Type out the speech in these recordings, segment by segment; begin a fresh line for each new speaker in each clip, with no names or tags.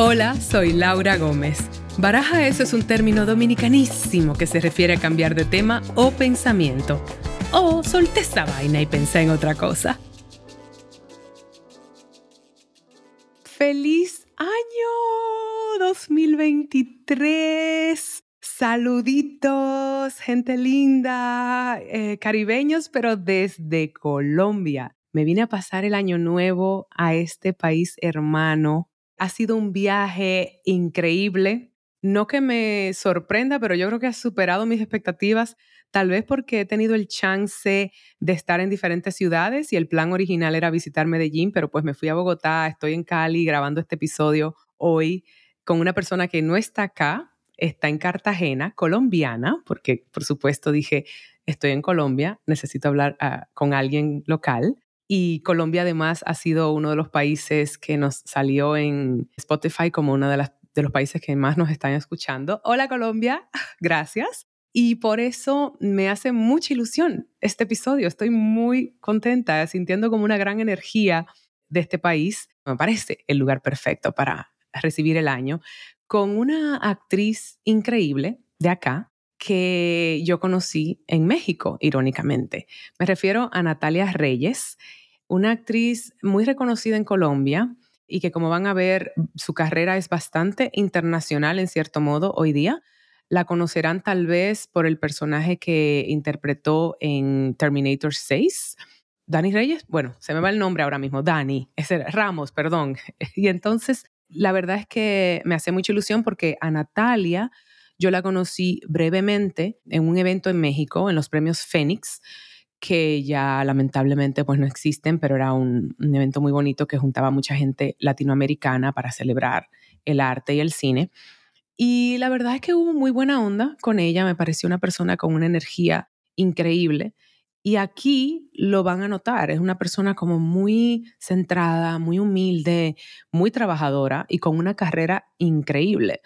Hola, soy Laura Gómez. Baraja eso es un término dominicanísimo que se refiere a cambiar de tema o pensamiento. O solté esa vaina y pensé en otra cosa. ¡Feliz año 2023! Saluditos, gente linda, eh, caribeños, pero desde Colombia. Me vine a pasar el año nuevo a este país hermano ha sido un viaje increíble. No que me sorprenda, pero yo creo que ha superado mis expectativas, tal vez porque he tenido el chance de estar en diferentes ciudades y el plan original era visitar Medellín, pero pues me fui a Bogotá, estoy en Cali grabando este episodio hoy con una persona que no está acá, está en Cartagena, colombiana, porque por supuesto dije, estoy en Colombia, necesito hablar ah, con alguien local. Y Colombia además ha sido uno de los países que nos salió en Spotify como uno de, de los países que más nos están escuchando. Hola Colombia, gracias. Y por eso me hace mucha ilusión este episodio. Estoy muy contenta, sintiendo como una gran energía de este país. Me parece el lugar perfecto para recibir el año con una actriz increíble de acá que yo conocí en México, irónicamente. Me refiero a Natalia Reyes una actriz muy reconocida en Colombia y que como van a ver, su carrera es bastante internacional en cierto modo hoy día. La conocerán tal vez por el personaje que interpretó en Terminator 6. Dani Reyes, bueno, se me va el nombre ahora mismo, Dani, es Ramos, perdón. Y entonces, la verdad es que me hace mucha ilusión porque a Natalia yo la conocí brevemente en un evento en México, en los premios Fénix, que ya lamentablemente pues no existen, pero era un, evento muy bonito que juntaba mucha gente latinoamericana para celebrar el arte y el cine. Y la verdad es que hubo muy buena onda con ella, me pareció una persona con una energía increíble. Y aquí lo van a notar, es una persona como muy centrada, muy humilde, muy trabajadora y con una carrera increíble.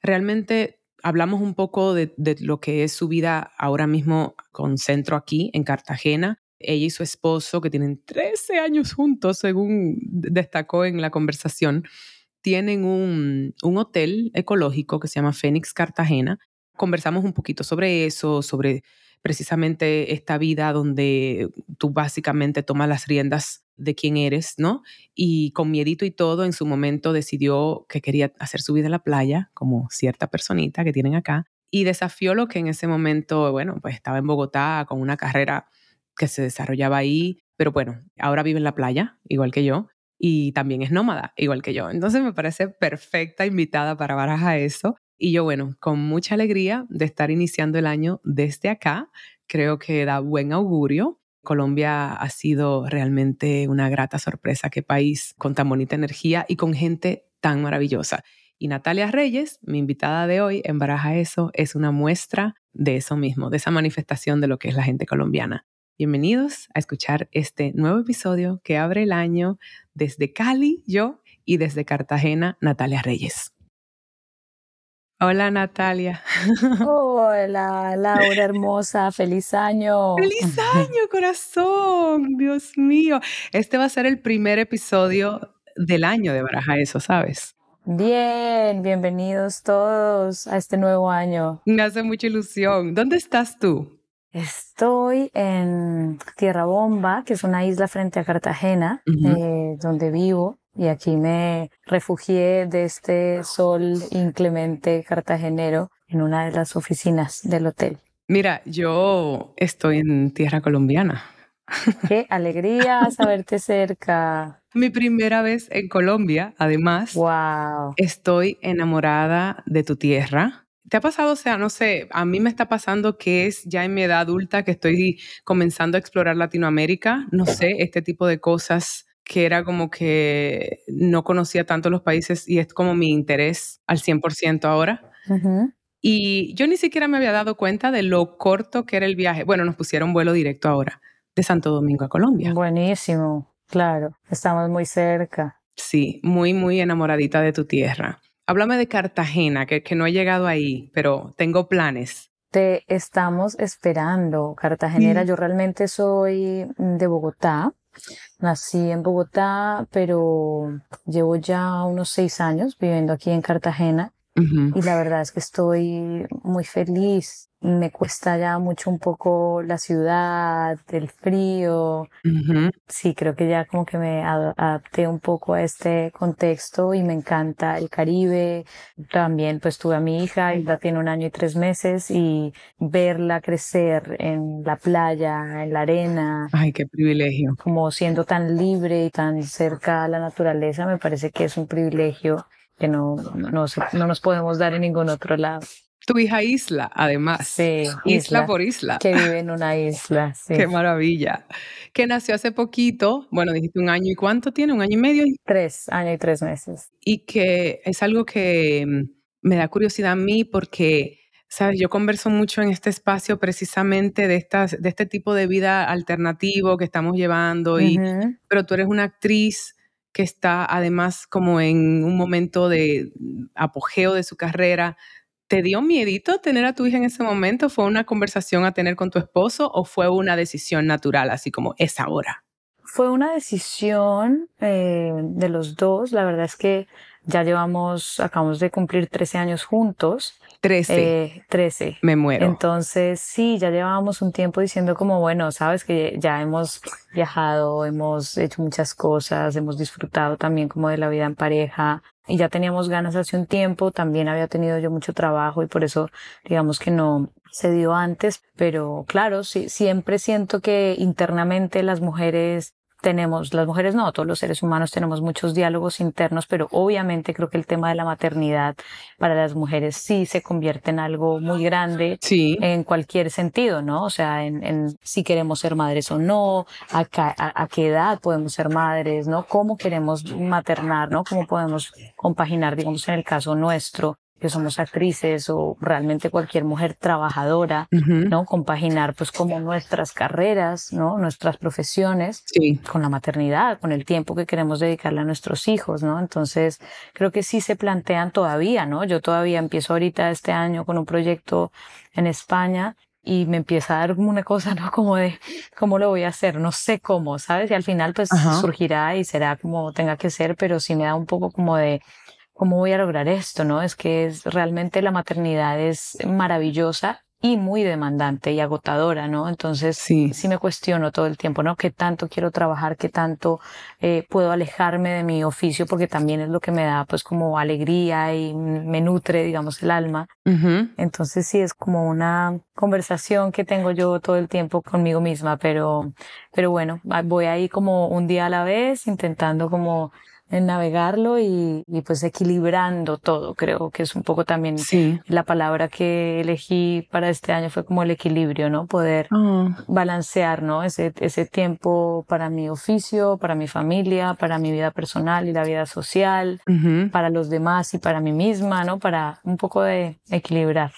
Realmente hablamos un poco de, lo que es su vida ahora mismo con centro aquí en Cartagena. Ella y su esposo, que tienen 13 años juntos, según destacó en la conversación, tienen un, un hotel ecológico que se llama Fénix Cartagena. Conversamos un poquito sobre eso, sobre precisamente esta vida donde tú básicamente tomas las riendas de quién eres, ¿no? Y con miedito y todo, en su momento decidió que quería hacer su vida en la playa, como cierta personita que tienen acá, y desafió lo que en ese momento, bueno, pues estaba en Bogotá con una carrera que se desarrollaba ahí, pero bueno, ahora vive en la playa, igual que yo, y también es nómada, igual que yo. Entonces me parece perfecta invitada para Baraja eso. Y yo, bueno, con mucha alegría de estar iniciando el año desde acá, creo que da buen augurio Colombia ha sido realmente una grata sorpresa. Qué país con tan bonita energía y con gente tan maravillosa. Y Natalia Reyes, mi invitada de hoy en Baraja Eso, es una muestra de eso mismo, de esa manifestación de lo que es la gente colombiana. Bienvenidos a escuchar este nuevo episodio que abre el año desde Cali, yo, y desde Cartagena, Natalia Reyes. Hola Natalia.
Hola Laura hermosa, feliz año.
Feliz año, corazón. Dios mío. Este va a ser el primer episodio del año de Baraja Eso, ¿sabes?
Bien, bienvenidos todos a este nuevo año.
Me hace mucha ilusión. ¿Dónde estás tú?
Estoy en Tierra Bomba, que es una isla frente a Cartagena, eh, donde vivo y aquí me refugié de este sol inclemente cartagenero en una de las oficinas del hotel.
Mira, yo estoy en tierra colombiana.
Qué alegría saberte cerca.
Mi primera vez en Colombia, además.
Wow.
Estoy enamorada de tu tierra. ¿Te ha pasado, o sea, no sé, a mí me está pasando que es ya en mi edad adulta que estoy comenzando a explorar Latinoamérica, no sé, este tipo de cosas que era como que no conocía tanto los países y es como mi interés al 100% ahora. Y yo ni siquiera me había dado cuenta de lo corto que era el viaje. Bueno, nos pusieron vuelo directo ahora de Santo Domingo a Colombia.
Buenísimo, claro, estamos muy cerca.
Sí, muy, muy enamoradita de tu tierra. Háblame de Cartagena, que, que no he llegado ahí, pero tengo planes.
Te estamos esperando, Cartagenera. Yo realmente soy de Bogotá, nací en Bogotá, pero llevo ya unos seis años viviendo aquí en Cartagena y la verdad es que estoy muy feliz. Me cuesta ya mucho un poco la ciudad, el frío. Sí, creo que ya como que me adapté un poco a este contexto y me encanta el Caribe. También pues tuve a mi hija, ya tiene un año y tres meses y verla crecer en la playa, en la arena.
Ay, qué privilegio.
Como siendo tan libre y tan cerca a la naturaleza, me parece que es un privilegio que no, no, no nos podemos dar en ningún otro lado.
Tu hija Isla, además.
Sí,
isla, por isla.
Que vive en una isla, sí.
Qué maravilla. Que nació hace poquito, bueno, dijiste un año y cuánto tiene, un año y medio.
Tres, año y tres meses.
Y que es algo que mm, me da curiosidad a mí porque, sabes, yo converso mucho en este espacio precisamente de, estas, de este tipo de vida alternativo que estamos llevando, y, pero tú eres una actriz que está además como en un momento de apogeo de su carrera. ¿Te dio miedito tener a tu hija en ese momento? ¿Fue una conversación a tener con tu esposo o fue una decisión natural, así como es ahora?
Fue una decisión eh, de los dos. La verdad es que ya llevamos, acabamos de cumplir 13 años juntos.
13.
Eh, 13.
Me muero.
Entonces, sí, ya llevábamos un tiempo diciendo como, bueno, sabes que ya hemos viajado, hemos hecho muchas cosas, hemos disfrutado también como de la vida en pareja y ya teníamos ganas hace un tiempo, también había tenido yo mucho trabajo y por eso digamos que no se dio antes, pero claro, sí, siempre siento que internamente las mujeres tenemos, las mujeres no, todos los seres humanos tenemos muchos diálogos internos, pero obviamente creo que el tema de la maternidad para las mujeres sí se convierte en algo muy grande
sí.
en cualquier sentido, ¿no? O sea, en, en si queremos ser madres o no, a, a, a, qué edad podemos ser madres, ¿no? Cómo queremos maternar, ¿no? Cómo podemos compaginar, digamos, en el caso nuestro, que somos actrices o realmente cualquier mujer trabajadora, ¿no? Compaginar pues como nuestras carreras, ¿no? Nuestras profesiones con la maternidad, con el tiempo que queremos dedicarle a nuestros hijos, ¿no? Entonces, creo que sí se plantean todavía, ¿no? Yo todavía empiezo ahorita este año con un proyecto en España y me empieza a dar como una cosa, ¿no? Como de, ¿cómo lo voy a hacer? No sé cómo, ¿sabes? Y al final pues surgirá y será como tenga que ser, pero sí me da un poco como de, ¿cómo voy a lograr esto? ¿No? Es que es, realmente la maternidad es maravillosa y muy demandante y agotadora, ¿no? Entonces
sí.
sí me cuestiono todo el tiempo, ¿no? ¿Qué tanto quiero trabajar? ¿Qué tanto eh, puedo alejarme de mi oficio? Porque también es lo que me da pues como alegría y me nutre, digamos, el alma. Entonces sí es como una conversación que tengo yo todo el tiempo conmigo misma, pero, pero bueno, voy ahí como un día a la vez intentando como en navegarlo y, y, pues equilibrando todo. Creo que es un poco también la palabra que elegí para este año fue como el equilibrio, ¿no? Poder ah. balancear, ¿no? Ese, ese tiempo para mi oficio, para mi familia, para mi vida personal y la vida social, para los demás y para mí misma, ¿no? Para un poco de equilibrar.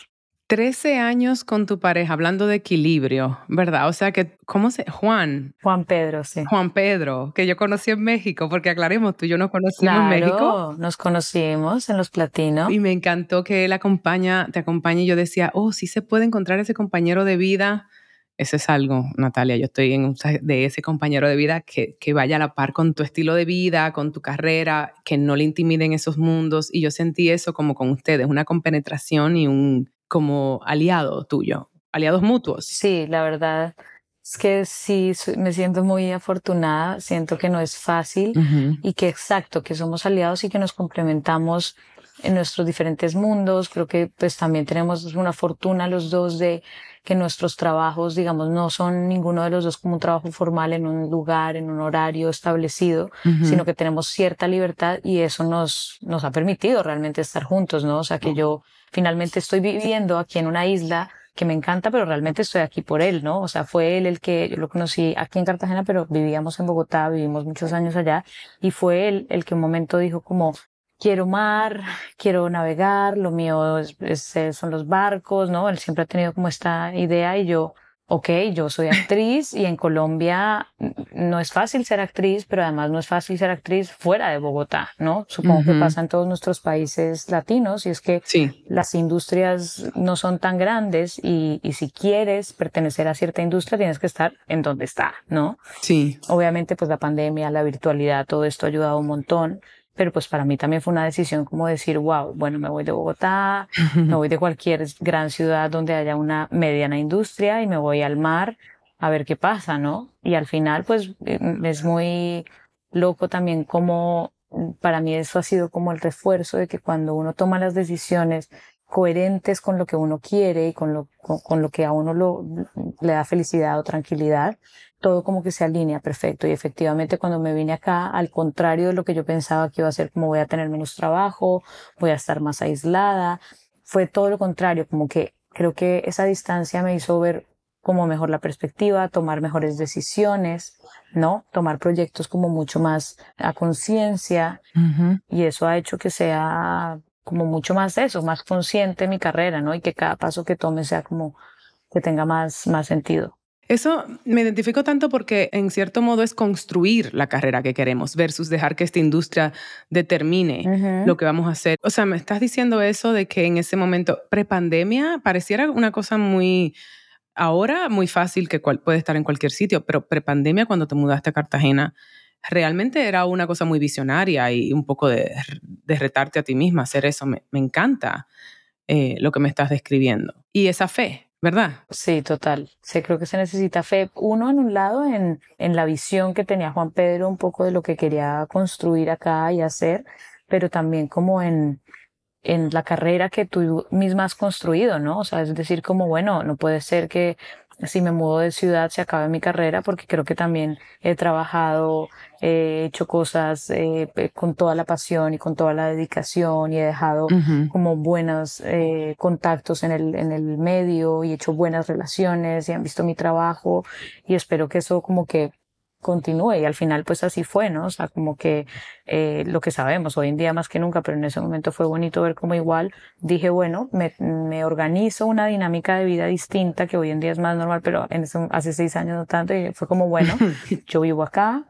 13 años con tu pareja, hablando de equilibrio, ¿verdad? O sea que, ¿cómo se? Juan.
Juan Pedro, sí.
Juan Pedro, que yo conocí en México, porque aclaremos, tú y yo nos conocimos en México.
Nos conocimos en Los Platinos.
Y me encantó que él acompaña, te acompaña y yo decía, oh, sí se puede encontrar ese compañero de vida. Eso es algo, Natalia, yo estoy en de ese compañero de vida que, que vaya a la par con tu estilo de vida, con tu carrera, que no le intimiden esos mundos. Y yo sentí eso como con ustedes, una compenetración y un como aliado tuyo, aliados mutuos.
Sí, la verdad es que sí, me siento muy afortunada, siento que no es fácil y que exacto, que somos aliados y que nos complementamos en nuestros diferentes mundos. Creo que pues también tenemos una fortuna los dos de que nuestros trabajos, digamos, no son ninguno de los dos como un trabajo formal en un lugar, en un horario establecido, sino que tenemos cierta libertad y eso nos, nos ha permitido realmente estar juntos, ¿no? O sea, que yo finalmente estoy viviendo aquí en una isla que me encanta, pero realmente estoy aquí por él, ¿no? O sea, fue él el que yo lo conocí aquí en Cartagena, pero vivíamos en Bogotá, vivimos muchos años allá, y fue él el que un momento dijo como, quiero mar, quiero navegar, lo mío es, son los barcos, ¿no? Él siempre ha tenido como esta idea y yo ok, yo soy actriz y en Colombia no es fácil ser actriz, pero además no es fácil ser actriz fuera de Bogotá, ¿no? Supongo que pasa en todos nuestros países latinos y es que las industrias no son tan grandes y, y, si quieres pertenecer a cierta industria tienes que estar en donde está, ¿no?
Sí.
Obviamente pues la pandemia, la virtualidad, todo esto ha ayudado un montón pero pues para mí también fue una decisión como decir, wow, bueno, me voy de Bogotá, me voy de cualquier gran ciudad donde haya una mediana industria y me voy al mar a ver qué pasa, ¿no? Y al final, pues em, es muy loco también como para mí eso ha sido como el refuerzo de que cuando uno toma las decisiones coherentes con lo que uno quiere y con lo, con, lo que a uno lo, le da felicidad o tranquilidad, todo como que se alinea perfecto. Y efectivamente cuando me vine acá, al contrario de lo que yo pensaba que iba a ser, como voy a tener menos trabajo, voy a estar más aislada, fue todo lo contrario, como que creo que esa distancia me hizo ver como mejor la perspectiva, tomar mejores decisiones, ¿no? Tomar proyectos como mucho más a conciencia y eso ha hecho que sea como mucho más eso, más consciente mi carrera, ¿no? Y que cada paso que tome sea como que tenga más, más sentido.
Eso me identifico tanto porque en cierto modo es construir la carrera que queremos versus dejar que esta industria determine lo que vamos a hacer. O sea, me estás diciendo eso de que en ese momento prepandemia pareciera una cosa muy ahora muy fácil que puede estar en cualquier sitio, pero prepandemia cuando te mudaste a Cartagena realmente era una cosa muy visionaria y un poco de, retarte a ti misma hacer eso. Me, encanta eh, lo que me estás describiendo. Y esa fe, ¿verdad?
Sí, total. Sí, creo que se necesita fe. Uno, en un lado, en, en la visión que tenía Juan Pedro, un poco de lo que quería construir acá y hacer, pero también como en, en la carrera que tú misma has construido, ¿no? O sea, es decir, como, bueno, no puede ser que si me mudo de ciudad se acabe mi carrera porque creo que también he trabajado, he hecho cosas eh, con toda la pasión y con toda la dedicación y he dejado como buenos eh, contactos en el, en el medio y he hecho buenas relaciones y han visto mi trabajo y espero que eso como que continúe y al final pues así fue, ¿no? O sea, como que eh, lo que sabemos hoy en día más que nunca, pero en ese momento fue bonito ver como igual dije, bueno, me, me organizo una dinámica de vida distinta que hoy en día es más normal, pero en hace seis años no tanto y fue como, bueno, yo vivo acá,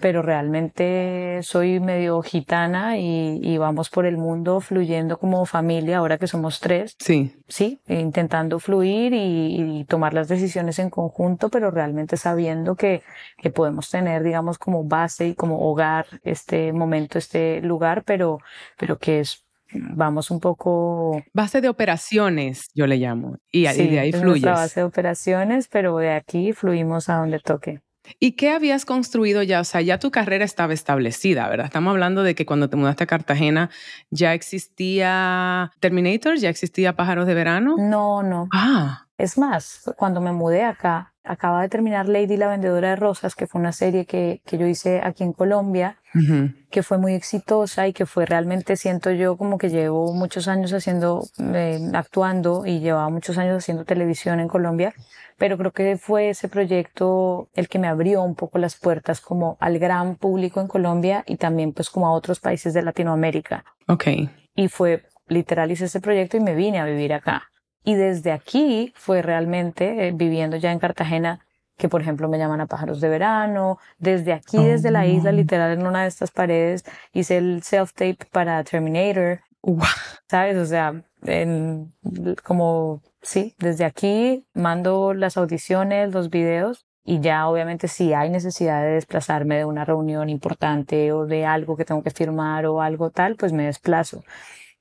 pero realmente soy medio gitana y, y, vamos por el mundo fluyendo como familia ahora que somos tres.
Sí.
Sí, intentando fluir y, y tomar las decisiones en conjunto, pero realmente sabiendo que, que podemos tener, digamos, como base y como hogar este momento, este lugar, pero, pero que es vamos un poco...
Base de operaciones, yo le llamo, y, de ahí fluyes.
base de operaciones, pero de aquí fluimos a donde toque.
¿Y qué habías construido ya? O sea, ya tu carrera estaba establecida, ¿verdad? Estamos hablando de que cuando te mudaste a Cartagena ya existía Terminator, ya existía Pájaros de Verano.
No, no.
Ah.
Es más, cuando me mudé acá, acaba de terminar Lady la Vendedora de Rosas, que fue una serie que, que yo hice aquí en Colombia, que fue muy exitosa y que fue realmente, siento yo, como que llevo muchos años haciendo, eh, actuando y llevaba muchos años haciendo televisión en Colombia, pero creo que fue ese proyecto el que me abrió un poco las puertas como al gran público en Colombia y también pues como a otros países de Latinoamérica.
Ok.
Y fue, literal, hice ese proyecto y me vine a vivir acá. Y desde aquí fue realmente, eh, viviendo ya en Cartagena, que por ejemplo me llaman a pájaros de verano. Desde aquí, desde la isla, oh. literal, en una de estas paredes, hice el self-tape para Terminator. ¿Sabes? O sea, en, como, sí, desde aquí mando las audiciones, los videos. Y ya obviamente si hay necesidad de desplazarme de una reunión importante o de algo que tengo que firmar o algo tal, pues me desplazo.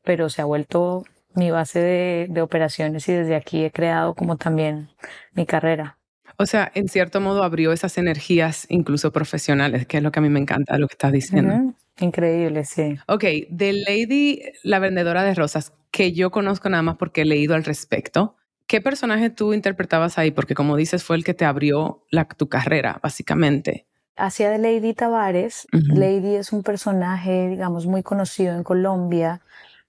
Pero se ha vuelto mi base de, operaciones y desde aquí he creado como también mi carrera.
O sea, en cierto modo abrió esas energías incluso profesionales, que es lo que a mí me encanta lo que estás diciendo.
Increíble, sí.
Ok, de Lady, la vendedora de rosas, que yo conozco nada más porque he leído al respecto, ¿qué personaje tú interpretabas ahí? Porque como dices, fue el que te abrió la, tu carrera, básicamente.
Hacía de Lady Tavares. Lady es un personaje, digamos, muy conocido en Colombia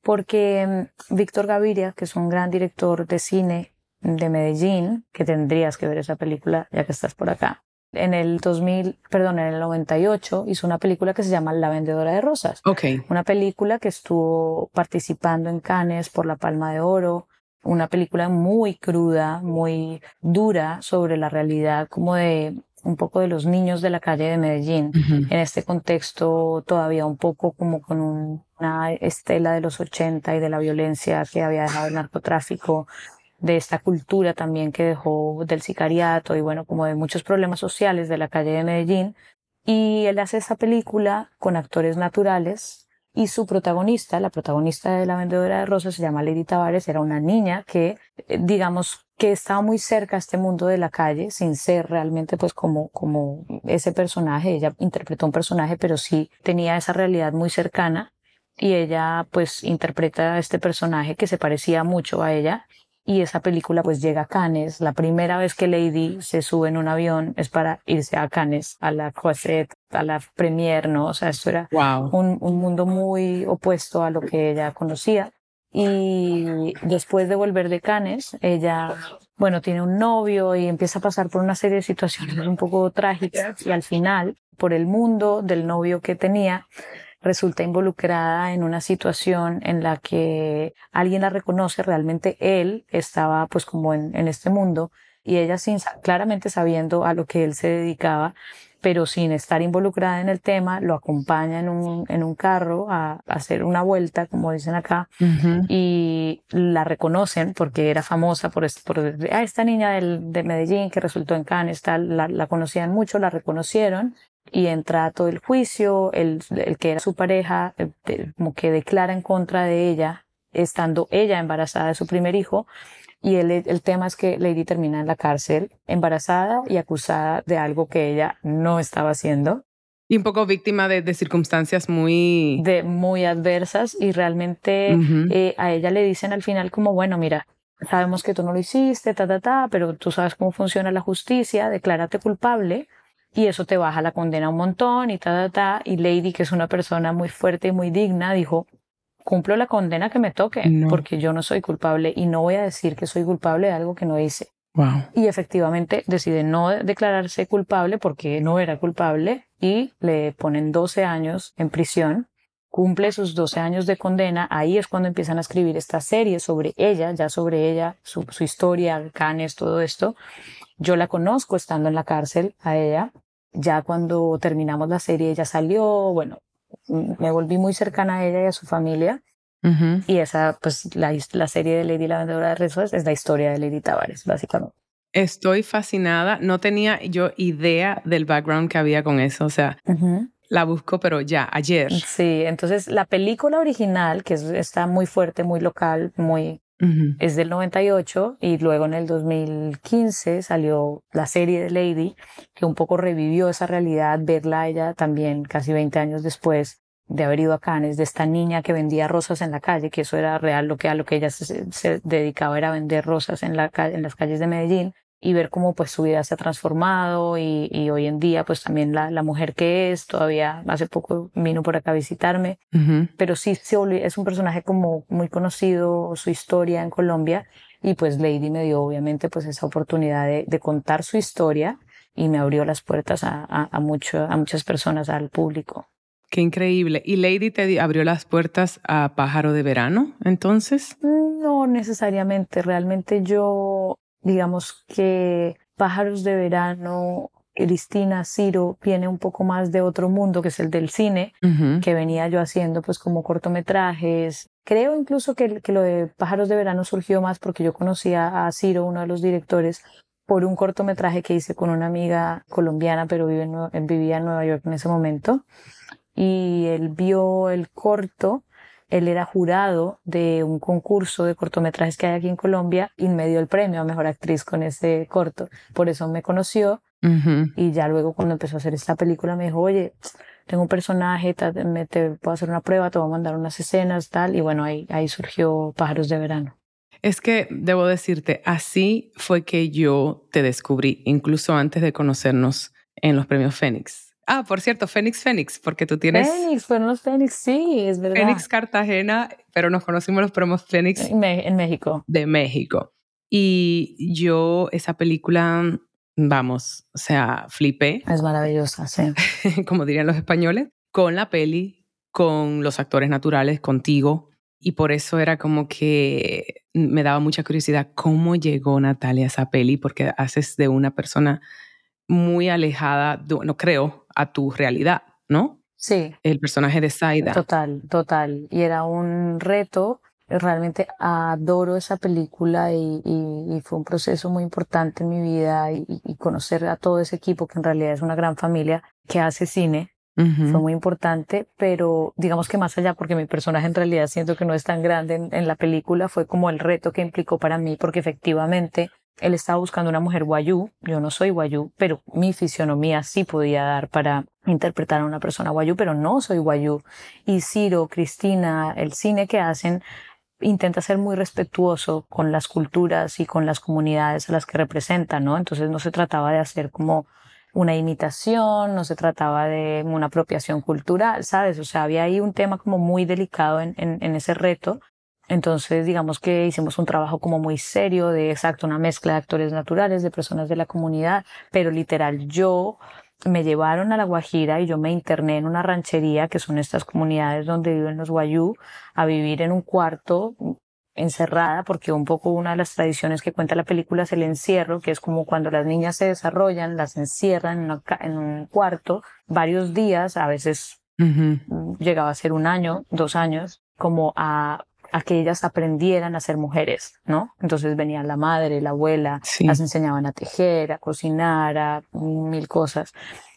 porque mm, Víctor Gaviria, que es un gran director de cine de Medellín, que tendrías que ver esa película ya que estás por acá. En el 2000, perdón, en el 98 hizo una película que se llama La vendedora de rosas.
Okay.
Una película que estuvo participando en Cannes por la Palma de Oro, una película muy cruda, muy dura sobre la realidad como de un poco de los niños de la calle de Medellín, en este contexto todavía un poco como con una estela de los 80 y de la violencia que había dejado el narcotráfico, de esta cultura también que dejó del sicariato y bueno, como de muchos problemas sociales de la calle de Medellín. Y él hace esa película con actores naturales y su protagonista, la protagonista de La Vendedora de Rosas, se llama Lady Tavares, era una niña que, eh, digamos, que estaba muy cerca a este mundo de la calle, sin ser realmente pues como, como ese personaje. Ella interpretó un personaje, pero sí tenía esa realidad muy cercana y ella pues interpreta a este personaje que se parecía mucho a ella y esa película pues llega a Cannes. La primera vez que Lady se sube en un avión es para irse a Cannes, a la Croisette, a la Premiere, ¿no? O sea, esto era un, un, mundo muy opuesto a lo que ella conocía. Y después de volver de Cannes, ella, bueno, tiene un novio y empieza a pasar por una serie de situaciones un poco trágicas y al final, por el mundo del novio que tenía, resulta involucrada en una situación en la que alguien la reconoce, realmente él estaba pues como en, en este mundo y ella sin, claramente sabiendo a lo que él se dedicaba, pero sin estar involucrada en el tema, lo acompaña en un, en un carro a, hacer una vuelta, como dicen acá, y la reconocen porque era famosa por, por ah, esta niña del, de Medellín que resultó en Cannes, tal, la, la conocían mucho, la reconocieron y entra todo el juicio, el, el que era su pareja, eh, como que declara en contra de ella, estando ella embarazada de su primer hijo, y el, el tema es que Lady termina en la cárcel, embarazada y acusada de algo que ella no estaba haciendo.
Y un poco víctima de, de circunstancias muy...
De muy adversas y realmente eh, a ella le dicen al final como, bueno, mira, sabemos que tú no lo hiciste, ta, ta, ta, pero tú sabes cómo funciona la justicia, declárate culpable y eso te baja la condena un montón y ta, ta, ta. Y Lady, que es una persona muy fuerte y muy digna, dijo, cumplo la condena que me toque, porque yo no soy culpable y no voy a decir que soy culpable de algo que no hice.
Wow.
Y efectivamente decide no declararse culpable porque no era culpable y le ponen 12 años en prisión. Cumple sus 12 años de condena. Ahí es cuando empiezan a escribir esta serie sobre ella, ya sobre ella, su, su historia, canes, todo esto. Yo la conozco estando en la cárcel a ella. Ya cuando terminamos la serie, ella salió, bueno, me volví muy cercana a ella y a su familia. Y esa, pues, la, la, serie de Lady la Vendedora de Rezos es la historia de Lady Tavares, básicamente.
Estoy fascinada. No tenía yo idea del background que había con eso. O sea, la busco, pero ya, ayer.
Sí, entonces la película original, que está muy fuerte, muy local, muy es del 98 y luego en el 2015 salió la serie de Lady, que un poco revivió esa realidad, verla ella también casi 20 años después de haber ido a Cannes, de esta niña que vendía rosas en la calle, que eso era real, lo que a lo que ella se, dedicaba era vender rosas en, la, en las calles de Medellín y ver cómo pues su vida se ha transformado y, y hoy en día pues también la, la, mujer que es, todavía hace poco vino por acá a visitarme, pero sí es un personaje como muy conocido, su historia en Colombia y pues Lady me dio obviamente pues esa oportunidad de, de contar su historia y me abrió las puertas a, a, a, mucho, a muchas personas, al público.
Qué increíble. ¿Y Lady te abrió las puertas a Pájaro de Verano entonces?
No necesariamente. Realmente yo digamos que Pájaros de Verano, Cristina, Ciro, viene un poco más de otro mundo, que es el del cine, que venía yo haciendo pues como cortometrajes. Creo incluso que, que, lo de Pájaros de Verano surgió más porque yo conocía a Ciro, uno de los directores, por un cortometraje que hice con una amiga colombiana, pero vive en, vivía en Nueva York en ese momento. Y él vio el corto él era jurado de un concurso de cortometrajes que hay aquí en Colombia y me dio el premio a Mejor Actriz con ese corto. Por eso me conoció y ya luego cuando empezó a hacer esta película me dijo, oye, tengo un personaje, te, me, te puedo hacer una prueba, te voy a mandar unas escenas, tal. Y bueno, ahí, ahí surgió Pájaros de Verano.
Es que debo decirte, así fue que yo te descubrí, incluso antes de conocernos en los premios Fénix. Ah, por cierto, Fénix Fénix, porque tú tienes...
Fénix, fueron los Fénix, sí, es verdad.
Fénix Cartagena, pero nos conocimos los promos Fénix...
En, en México.
De México. Y yo, esa película, vamos, o sea, flipé.
Es maravillosa, sí.
como dirían los españoles, con la peli, con los actores naturales, contigo. y por eso era como que me daba mucha curiosidad cómo llegó Natalia a esa peli, porque haces de una persona muy alejada, no creo, a tu realidad, ¿no?
Sí.
El personaje de Saida.
Total, total. Y era un reto. Realmente adoro esa película y, fue un proceso muy importante en mi vida y, conocer a todo ese equipo que en realidad es una gran familia que hace cine. Fue muy importante, pero digamos que más allá, porque mi personaje en realidad siento que no es tan grande en, en la película, fue como el reto que implicó para mí, porque efectivamente él estaba buscando una mujer guayú, yo no soy guayú, pero mi fisionomía sí podía dar para interpretar a una persona guayú, pero no soy guayú. Y Ciro, Cristina, el cine que hacen intenta ser muy respetuoso con las culturas y con las comunidades a las que representan, ¿no? Entonces no se trataba de hacer como una imitación, no se trataba de una apropiación cultural, ¿sabes? O sea, había ahí un tema como muy delicado en, en ese reto entonces, digamos que hicimos un trabajo como muy serio de exacto una mezcla de actores naturales, de personas de la comunidad, pero literal yo me llevaron a La Guajira y yo me interné en una ranchería, que son estas comunidades donde viven los guayú, a vivir en un cuarto encerrada, porque un poco una de las tradiciones que cuenta la película es el encierro, que es como cuando las niñas se desarrollan, las encierran en, un cuarto varios días, a veces llegaba a ser un año, dos años, como a a que ellas aprendieran a ser mujeres, ¿no? Entonces venía la madre, la abuela, las enseñaban a tejer, a cocinar, a mil cosas.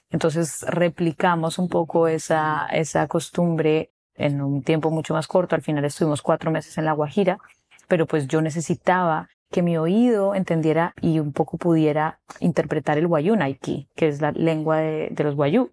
Entonces replicamos un poco esa, esa costumbre en un tiempo mucho más corto. Al final estuvimos cuatro meses en La Guajira, pero pues yo necesitaba que mi oído entendiera y un poco pudiera interpretar el guayú naiki, que es la lengua de, de los guayú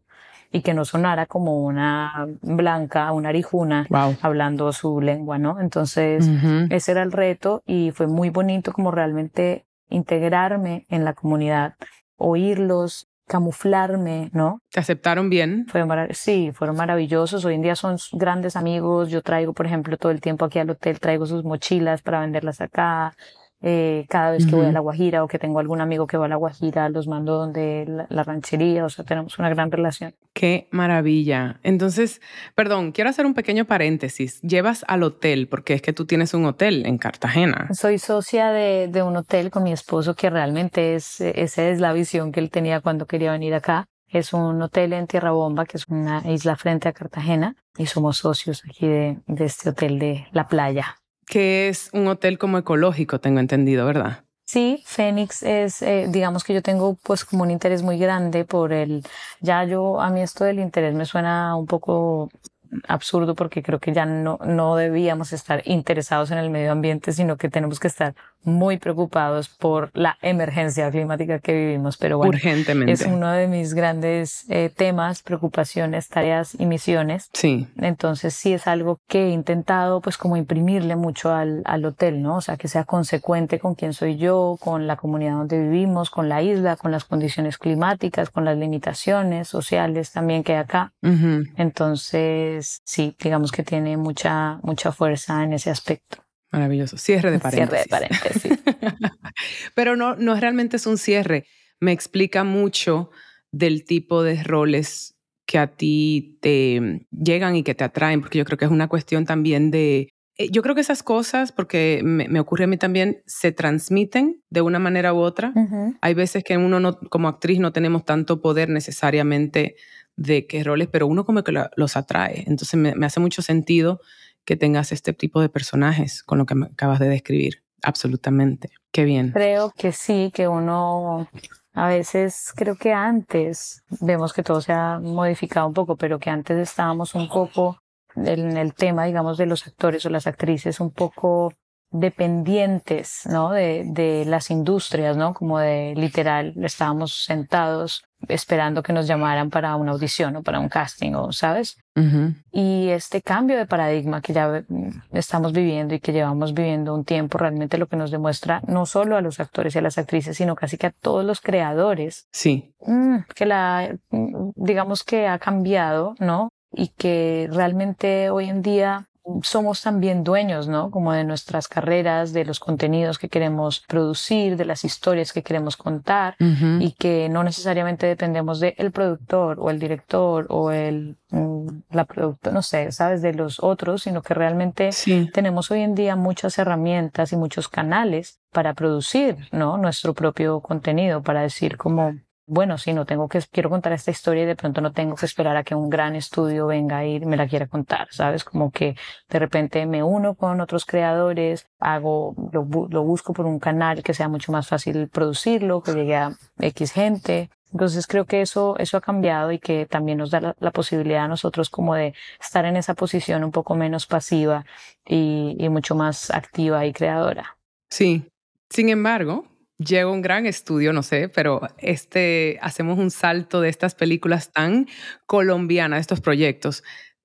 y que no sonara como una blanca, una arijuna hablando su lengua, ¿no? Entonces, ese era el reto y fue muy bonito como realmente integrarme en la comunidad, oírlos, camuflarme, ¿no?
¿Te aceptaron bien?
Fue sí, fueron maravillosos. Hoy en día son grandes amigos. Yo traigo, por ejemplo, todo el tiempo aquí al hotel, traigo sus mochilas para venderlas acá. Eh, cada vez que voy a La Guajira o que tengo algún amigo que va a La Guajira, los mando donde la, ranchería, o sea, tenemos una gran relación.
Qué maravilla. Entonces, perdón, quiero hacer un pequeño paréntesis. Llevas al hotel, porque es que tú tienes un hotel en Cartagena.
Soy socia de, de un hotel con mi esposo que realmente es, esa es la visión que él tenía cuando quería venir acá. Es un hotel en Tierra Bomba, que es una isla frente a Cartagena, y somos socios aquí de, de este hotel de la playa
que es un hotel como ecológico, tengo entendido, ¿verdad?
Sí, Fénix es, eh, digamos que yo tengo pues como un interés muy grande por el, ya yo, a mí esto del interés me suena un poco absurdo porque creo que ya no, no debíamos estar interesados en el medio ambiente, sino que tenemos que estar muy preocupados por la emergencia climática que vivimos. Pero bueno,
Urgentemente.
es uno de mis grandes eh, temas, preocupaciones, tareas y misiones.
Sí.
Entonces sí es algo que he intentado pues como imprimirle mucho al, al hotel, ¿no? O sea, que sea consecuente con quién soy yo, con la comunidad donde vivimos, con la isla, con las condiciones climáticas, con las limitaciones sociales también que hay acá. Entonces, sí, digamos que tiene mucha, mucha fuerza en ese aspecto.
Maravilloso. Cierre de paréntesis.
Cierre de paréntesis.
Pero no, no realmente es un cierre. Me explica mucho del tipo de roles que a ti te llegan y que te atraen, porque yo creo que es una cuestión también de... Eh, yo creo que esas cosas, porque me, ocurre a mí también, se transmiten de una manera u otra. Hay veces que uno no, como actriz no tenemos tanto poder necesariamente de qué roles, pero uno como que los atrae. Entonces me, me hace mucho sentido que tengas este tipo de personajes con lo que me acabas de describir. Absolutamente. Qué bien.
Creo que sí, que uno a veces creo que antes vemos que todo se ha modificado un poco, pero que antes estábamos un poco en el tema, digamos, de los actores o las actrices un poco dependientes, ¿no? De, de las industrias, ¿no? Como de literal, estábamos sentados esperando que nos llamaran para una audición o para un casting, o sabes. Y este cambio de paradigma que ya estamos viviendo y que llevamos viviendo un tiempo, realmente lo que nos demuestra no solo a los actores y a las actrices, sino casi que a todos los creadores.
Sí.
Mm, que la, mm, digamos que ha cambiado, ¿no? Y que realmente hoy en día somos también dueños, ¿no? Como de nuestras carreras, de los contenidos que queremos producir, de las historias que queremos contar y que no necesariamente dependemos del productor o el director o el mm, la productora, no sé, sabes, de los otros, sino que realmente tenemos hoy en día muchas herramientas y muchos canales para producir, ¿no? Nuestro propio contenido, para decir como bueno, si no tengo que, quiero contar esta historia y de pronto no tengo que esperar a que un gran estudio venga y me la quiera contar, ¿sabes? Como que de repente me uno con otros creadores, hago, lo, busco por un canal que sea mucho más fácil producirlo, que llegue a X gente. Entonces creo que eso, eso ha cambiado y que también nos da la, posibilidad a nosotros como de estar en esa posición un poco menos pasiva y mucho más activa y creadora.
Sí. Sin embargo, llega un gran estudio, no sé, pero este, hacemos un salto de estas películas tan colombianas, estos proyectos,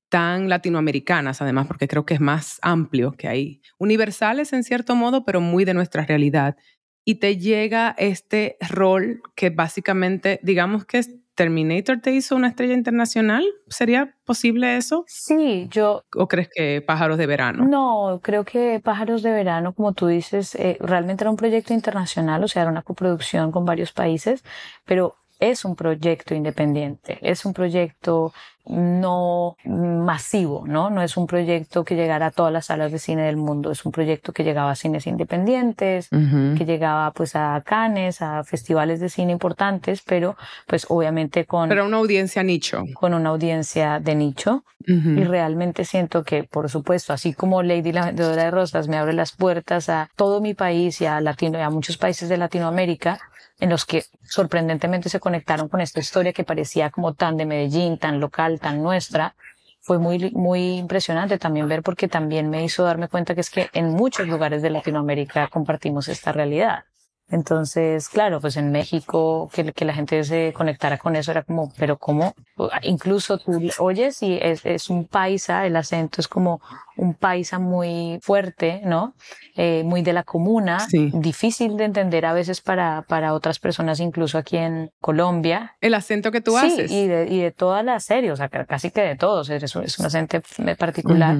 tan latinoamericanas además, porque creo que es más amplio que hay, universales en cierto modo, pero muy de nuestra realidad. Y te llega este rol que básicamente, digamos que es Terminator te hizo una estrella internacional? ¿Sería posible eso?
Sí, yo...
¿O crees que Pájaros de Verano?
No, creo que Pájaros de Verano, como tú dices, eh, realmente era un proyecto internacional, o sea, era una coproducción con varios países, pero es un proyecto independiente, es un proyecto no masivo, ¿no? No es un proyecto que llegara a todas las salas de cine del mundo, es un proyecto que llegaba a cines independientes, que llegaba pues a Cannes, a festivales de cine importantes, pero pues obviamente con...
Pero una audiencia nicho.
Con una audiencia de nicho. Y realmente siento que, por supuesto, así como Lady la Vendedora de Rosas me abre las puertas a todo mi país y a, Latino, y a muchos países de Latinoamérica, en los que sorprendentemente se conectaron con esta historia que parecía como tan de Medellín, tan local, tan nuestra. Fue muy, muy impresionante también ver porque también me hizo darme cuenta que es que en muchos lugares de Latinoamérica compartimos esta realidad. Entonces, claro, pues en México que, que la gente se conectara con eso era como, pero ¿cómo? Incluso tú oyes y es, es un paisa, el acento es como un paisa muy fuerte, ¿no? Eh, muy de la comuna, difícil de entender a veces para, para otras personas, incluso aquí en Colombia.
El acento que tú haces.
Sí, y de, y de toda la serie, o sea, casi que de todos, es, es un acento particular.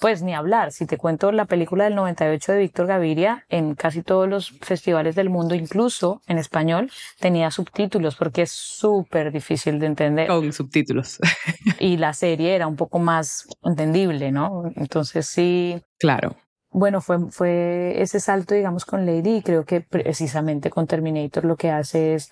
Pues ni hablar, si te cuento la película del 98 de Víctor Gaviria, en casi todos los festivales del mundo, incluso en español, tenía subtítulos porque es súper difícil de entender.
Con subtítulos.
y la serie era un poco más entendible, ¿no? Entonces sí.
Claro.
Bueno, fue, fue ese salto, digamos, con Lady y creo que precisamente con Terminator lo que hace es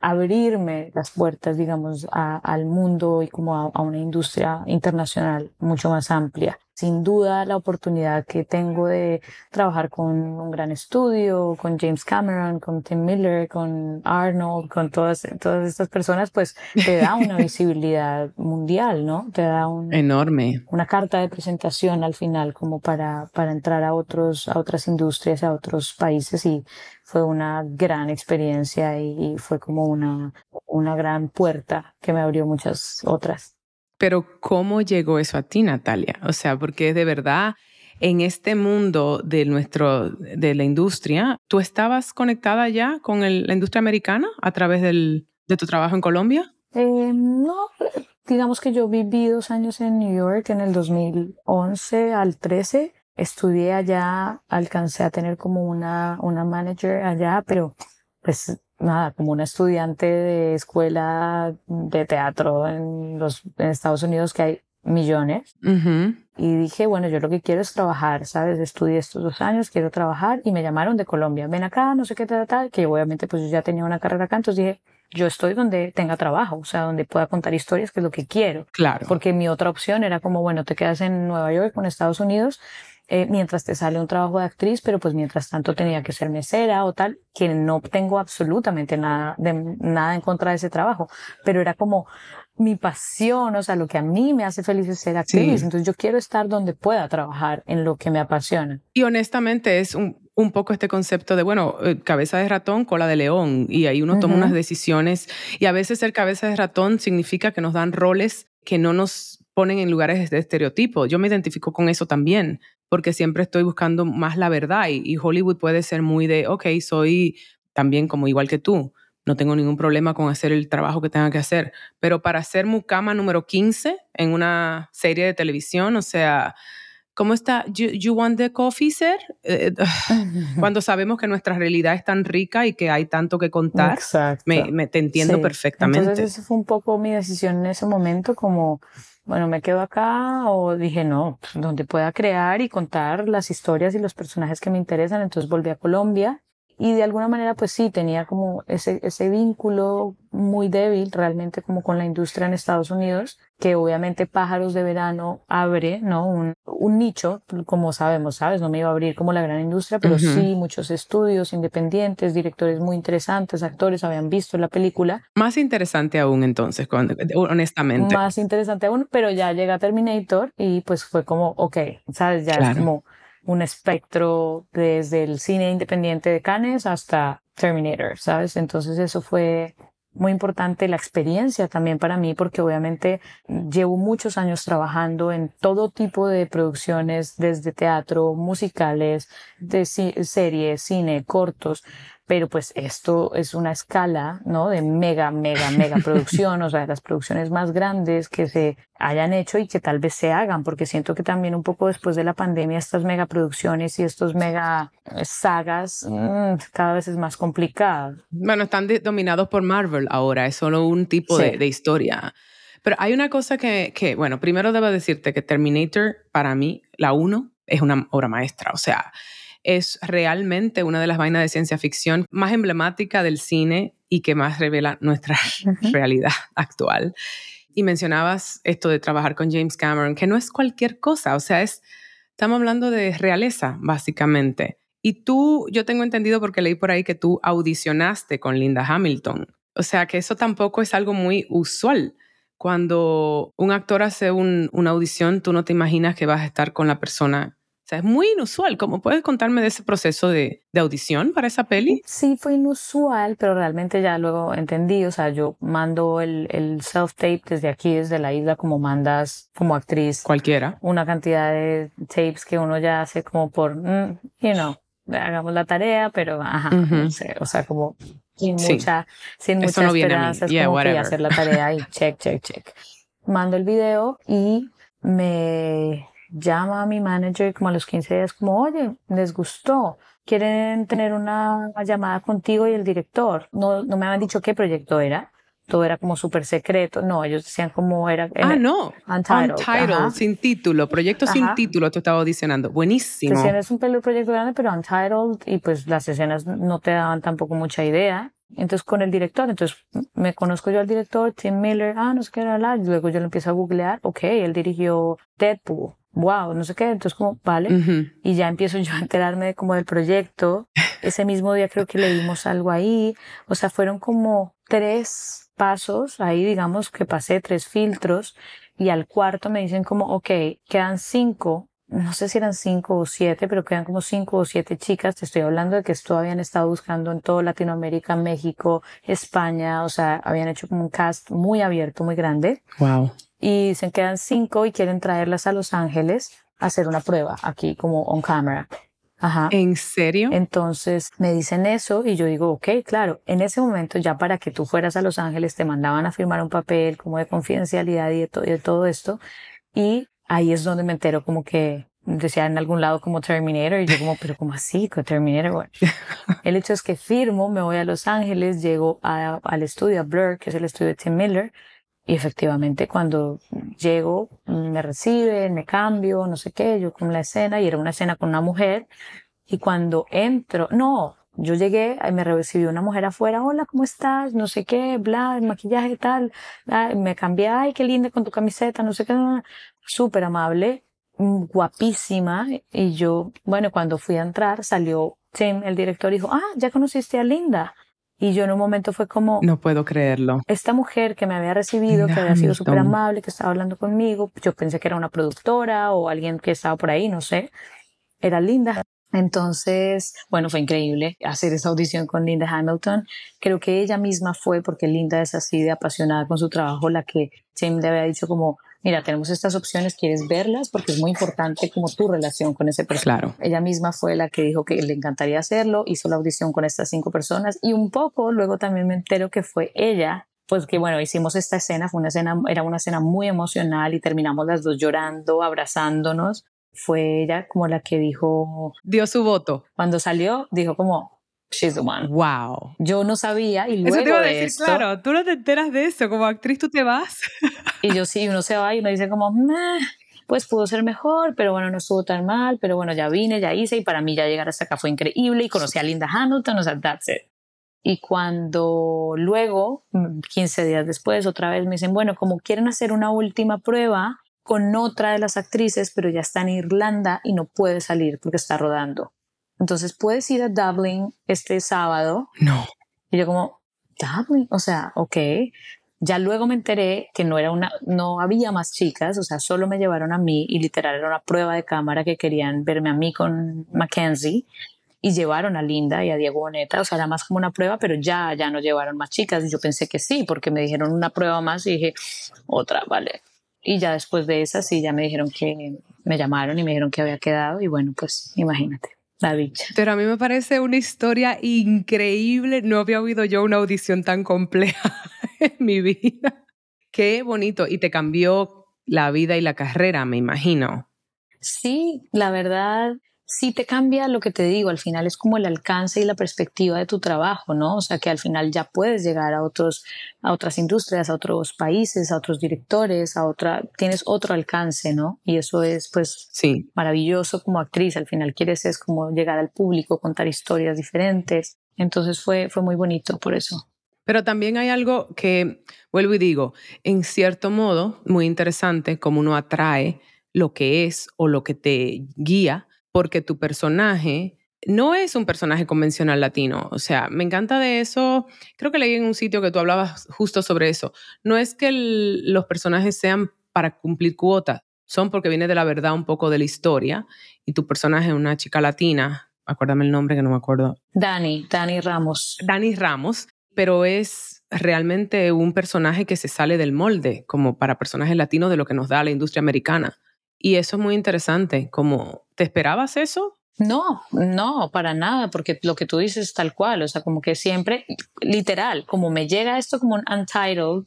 abrirme las puertas, digamos, al mundo y como a, una industria internacional mucho más amplia. Sin duda, la oportunidad que tengo de trabajar con un gran estudio, con James Cameron, con Tim Miller, con Arnold, con todas, todas estas personas, pues te da una visibilidad mundial, ¿no? Te da un,
enorme
una carta de presentación al final como para, para entrar a otros, a otras industrias, a otros países y fue una gran experiencia y, fue como una, una gran puerta que me abrió muchas otras.
Pero ¿cómo llegó eso a ti, Natalia? O sea, porque de verdad en este mundo de nuestro de la industria, ¿tú estabas conectada ya con la industria americana a través del, de tu trabajo en Colombia?
Eh, no, digamos que yo viví dos años en New York en el 2011 al 13 estudié allá, alcancé a tener como una, una manager allá, pero pues nada, como una estudiante de escuela de teatro en los en Estados Unidos que hay millones. Y dije, bueno, yo lo que quiero es trabajar, ¿sabes? Estudié estos dos años, quiero trabajar y me llamaron de Colombia, ven acá, no sé qué tal, tal, que obviamente pues yo ya tenía una carrera acá, entonces dije, yo estoy donde tenga trabajo, o sea, donde pueda contar historias, que es lo que quiero.
Claro.
Porque mi otra opción era como, bueno, te quedas en Nueva York, en Estados Unidos, eh, mientras te sale un trabajo de actriz, pero pues mientras tanto tenía que ser mesera o tal, que no tengo absolutamente nada, de, nada en contra de ese trabajo, pero era como mi pasión, o sea, lo que a mí me hace feliz es ser actriz, entonces yo quiero estar donde pueda trabajar en lo que me apasiona.
Y honestamente es un, un poco este concepto de, bueno, eh, cabeza de ratón, cola de león, y ahí uno toma unas decisiones, y a veces ser cabeza de ratón significa que nos dan roles que no nos ponen en lugares de estereotipo. Yo me identifico con eso también porque siempre estoy buscando más la verdad y, Hollywood puede ser muy de, ok, soy también como igual que tú, no tengo ningún problema con hacer el trabajo que tenga que hacer, pero para ser mucama número 15 en una serie de televisión, o sea, ¿cómo está? You, want the coffee, sir? Eh, cuando sabemos que nuestra realidad es tan rica y que hay tanto que contar, Exacto. Me, te entiendo perfectamente.
Entonces, esa fue un poco mi decisión en ese momento, como bueno, me quedo acá o dije, no, pues, donde pueda crear y contar las historias y los personajes que me interesan. Entonces volví a Colombia y de alguna manera pues sí, tenía como ese, ese vínculo muy débil realmente como con la industria en Estados Unidos, que obviamente Pájaros de Verano abre, ¿no? Un, un nicho, como sabemos, ¿sabes? No me iba a abrir como la gran industria, pero sí muchos estudios independientes, directores muy interesantes, actores habían visto la película.
Más interesante aún entonces, honestamente.
Más interesante aún, pero ya llega Terminator y pues fue como, ok, ¿sabes? Ya es como un espectro desde el cine independiente de Cannes hasta Terminator, ¿sabes? Entonces eso fue muy importante la experiencia también para mí porque obviamente llevo muchos años trabajando en todo tipo de producciones desde teatro, musicales, de series, cine, cortos, pero pues esto es una escala, ¿no? De mega, mega, mega producción, o sea, de las producciones más grandes que se hayan hecho y que tal vez se hagan, porque siento que también un poco después de la pandemia estas mega producciones y estos mega sagas mm, cada vez es más complicado.
Bueno, están dominados por Marvel ahora, es solo un tipo de, de, historia. Pero hay una cosa que, que, bueno, primero debo decirte que Terminator, para mí, la 1, es una obra maestra, o sea, es realmente una de las vainas de ciencia ficción más emblemática del cine y que más revela nuestra realidad actual. Y mencionabas esto de trabajar con James Cameron, que no es cualquier cosa, o sea, es, estamos hablando de realeza, básicamente. Y tú, yo tengo entendido porque leí por ahí que tú audicionaste con Linda Hamilton. O sea, que eso tampoco es algo muy usual. Cuando un actor hace una audición, tú no te imaginas que vas a estar con la persona o sea, es muy inusual. ¿Cómo puedes contarme de ese proceso de, de, audición para esa peli?
Sí, fue inusual, pero realmente ya luego entendí. O sea, yo mando el, el self-tape desde aquí, desde la isla, como mandas como actriz.
Cualquiera.
Una cantidad de tapes que uno ya hace como por, mm, you know, hagamos la tarea, pero ajá, no sé, o sea, como sin mucha, sin mucha no esperanza, es como que hacer la tarea y check, check, check. Mando el video y me llama a mi manager como a los 15 días, como, oye, les gustó, quieren tener una llamada contigo y el director. No, no me habían dicho qué proyecto era. Todo era como súper secreto. No, ellos decían como era.
Ah, no. Untitled. sin título. Proyecto sin título, te estaba audicionando. Buenísimo.
es un proyecto grande, pero Untitled. Y pues las escenas no te daban tampoco mucha idea. Entonces con el director, entonces me conozco yo al director, Tim Miller, ah, no sé qué era y luego yo lo empiezo a googlear, ok, él dirigió Deadpool, wow, no sé qué, entonces como, vale, y ya empiezo yo a enterarme de como del proyecto. Ese mismo día creo que leímos algo ahí, o sea, fueron como tres pasos ahí, digamos que pasé tres filtros. Y al cuarto me dicen como, ok, quedan cinco, no sé si eran cinco o siete, pero quedan como cinco o siete chicas. Te estoy hablando de que esto habían estado buscando en toda Latinoamérica, México, España, o sea, habían hecho como un cast muy abierto, muy grande.
Wow
y se quedan cinco y quieren traerlas a Los Ángeles a hacer una prueba aquí como on camera.
Ajá. ¿En serio?
Entonces me dicen eso y yo digo, ok, claro, en ese momento ya para que tú fueras a Los Ángeles te mandaban a firmar un papel como de confidencialidad y de, todo esto. Y ahí es donde me entero como que decía en algún lado como Terminator y yo como, pero como así? con Terminator? Bueno, el hecho es que firmo, me voy a Los Ángeles, llego al estudio, a Blur, que es el estudio de Tim Miller, y efectivamente cuando llego, me reciben, me cambio, no sé qué, yo con la escena, y era una escena con una mujer. Y cuando entro, no, yo llegué, me recibió una mujer afuera, hola, ¿cómo estás? No sé qué, bla, el maquillaje tal. me cambié, ay, qué linda con tu camiseta, no sé qué, súper amable, guapísima. Y yo, bueno, cuando fui a entrar, salió el director, dijo, ah, ya conociste a Linda. Y yo en un momento fue como...
No puedo creerlo.
Esta mujer que me había recibido, que había sido súper amable, que estaba hablando conmigo, yo pensé que era una productora o alguien que estaba por ahí, no sé. Era linda. Entonces, bueno, fue increíble hacer esa audición con Linda Hamilton. Creo que ella misma fue, porque Linda es así de apasionada con su trabajo, la que Tim le había dicho como, mira, tenemos estas opciones, ¿quieres verlas? Porque es muy importante como tu relación con ese personaje.
Claro.
Ella misma fue la que dijo que le encantaría hacerlo, hizo la audición con estas cinco personas y un poco luego también me entero que fue ella pues que bueno, hicimos esta escena, fue una escena, era una escena muy emocional y terminamos las dos llorando, abrazándonos fue ella como la que dijo...
Dio su voto.
Cuando salió, dijo como, she's the one.
Wow.
Yo no sabía y luego
Eso te iba a
de
decir,
esto-
claro, tú no te enteras de eso, como actriz tú te vas.
Y yo sí, uno se va y uno dice como, "Meh, pues pudo ser mejor, pero bueno, no estuvo tan mal, pero bueno, ya vine, ya hice y para mí ya llegar hasta acá fue increíble y conocí a Linda Hamilton, o sea, that's it. Y cuando luego, mm, 15 días después, otra vez me dicen, bueno, como quieren hacer una última prueba con otra de las actrices, pero ya está en Irlanda y no puede salir porque está rodando. Entonces puedes ir a Dublin este sábado
No.
y yo como, Dublin, o sea, ok. Ya luego me enteré que no era una, no había más chicas, o sea, solo me llevaron a mí y literal era una prueba de cámara que querían verme a mí con Mackenzie y llevaron a Linda y a Diego Boneta, o sea, era más como una prueba, pero ya, ya no llevaron más chicas y yo pensé que sí, porque me dijeron una prueba más y dije, otra, vale. Y ya después de esa sí, ya me dijeron que me llamaron y me dijeron que había quedado y bueno, pues imagínate, la dicha.
Pero a mí me parece una historia increíble. No había oído yo una audición tan compleja en mi vida. Qué bonito. Y te cambió la vida y la carrera, me imagino.
Sí, la verdad, sí te cambia lo que te digo, al final es como el alcance y la perspectiva de tu trabajo, ¿no? O sea, que al final ya puedes llegar a otros a otras industrias, a otros países, a otros directores, a otra tienes otro alcance, ¿no? Y eso es pues
Sí.
maravilloso como actriz, al final quieres es como llegar al público, contar historias diferentes. Entonces fue fue muy bonito por eso.
Pero también hay algo que, vuelvo y digo, en cierto modo, muy interesante, como uno atrae lo que es o lo que te guía, porque tu personaje no es un personaje convencional latino. O sea, me encanta de eso. Creo que leí en un sitio que tú hablabas justo sobre eso. No es que el- los personajes sean para cumplir cuotas, son porque viene de la verdad un poco de la historia y tu personaje es una chica latina, acuérdame el nombre que no me acuerdo,
Dani, Dani Ramos.
Dani Ramos, pero es realmente un personaje que se sale del molde, como para personajes latinos de lo que nos da la industria americana. Y eso es muy interesante, como, ¿te esperabas eso?
No, no, para nada, porque lo que tú dices es tal cual, o sea, como que siempre, literal, como me llega esto como un Untitled,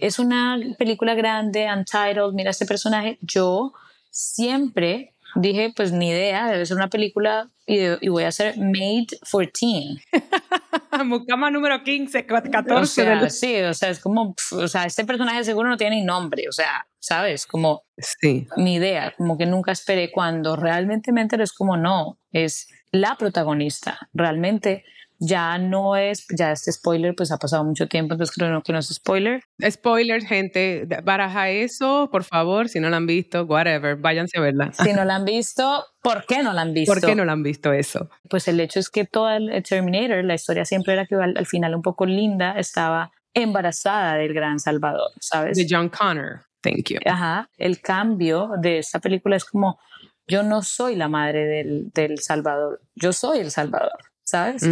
es una película grande, Untitled, mira este personaje, yo siempre dije, pues ni idea, debe ser una película y, de- y voy a hacer Made for Teen.
Mucama número 15, 14
O sea,
del-
sí, o sea, es como, o sea, este personaje seguro no tiene ni nombre, o sea, ¿sabes? Como
Sí,
ni idea, como que nunca esperé cuando realmente me enteré, es como no, es la protagonista, realmente ya no es, ya este spoiler pues ha pasado mucho tiempo, entonces creo que no es spoiler,
spoilers, gente, baraja eso, por favor, si no la han visto, whatever, váyanse a verla.
si no la han visto, ¿por qué no la han visto?
¿Por qué no la han visto eso?
Pues el hecho es que toda el el Terminator, la historia siempre era que al, al final un poco linda, estaba embarazada del gran Salvador, ¿sabes?
De John Connor, thank you.
Ajá, el cambio de esta película es como, yo no soy la madre del, del Salvador, yo soy el Salvador, ¿sabes?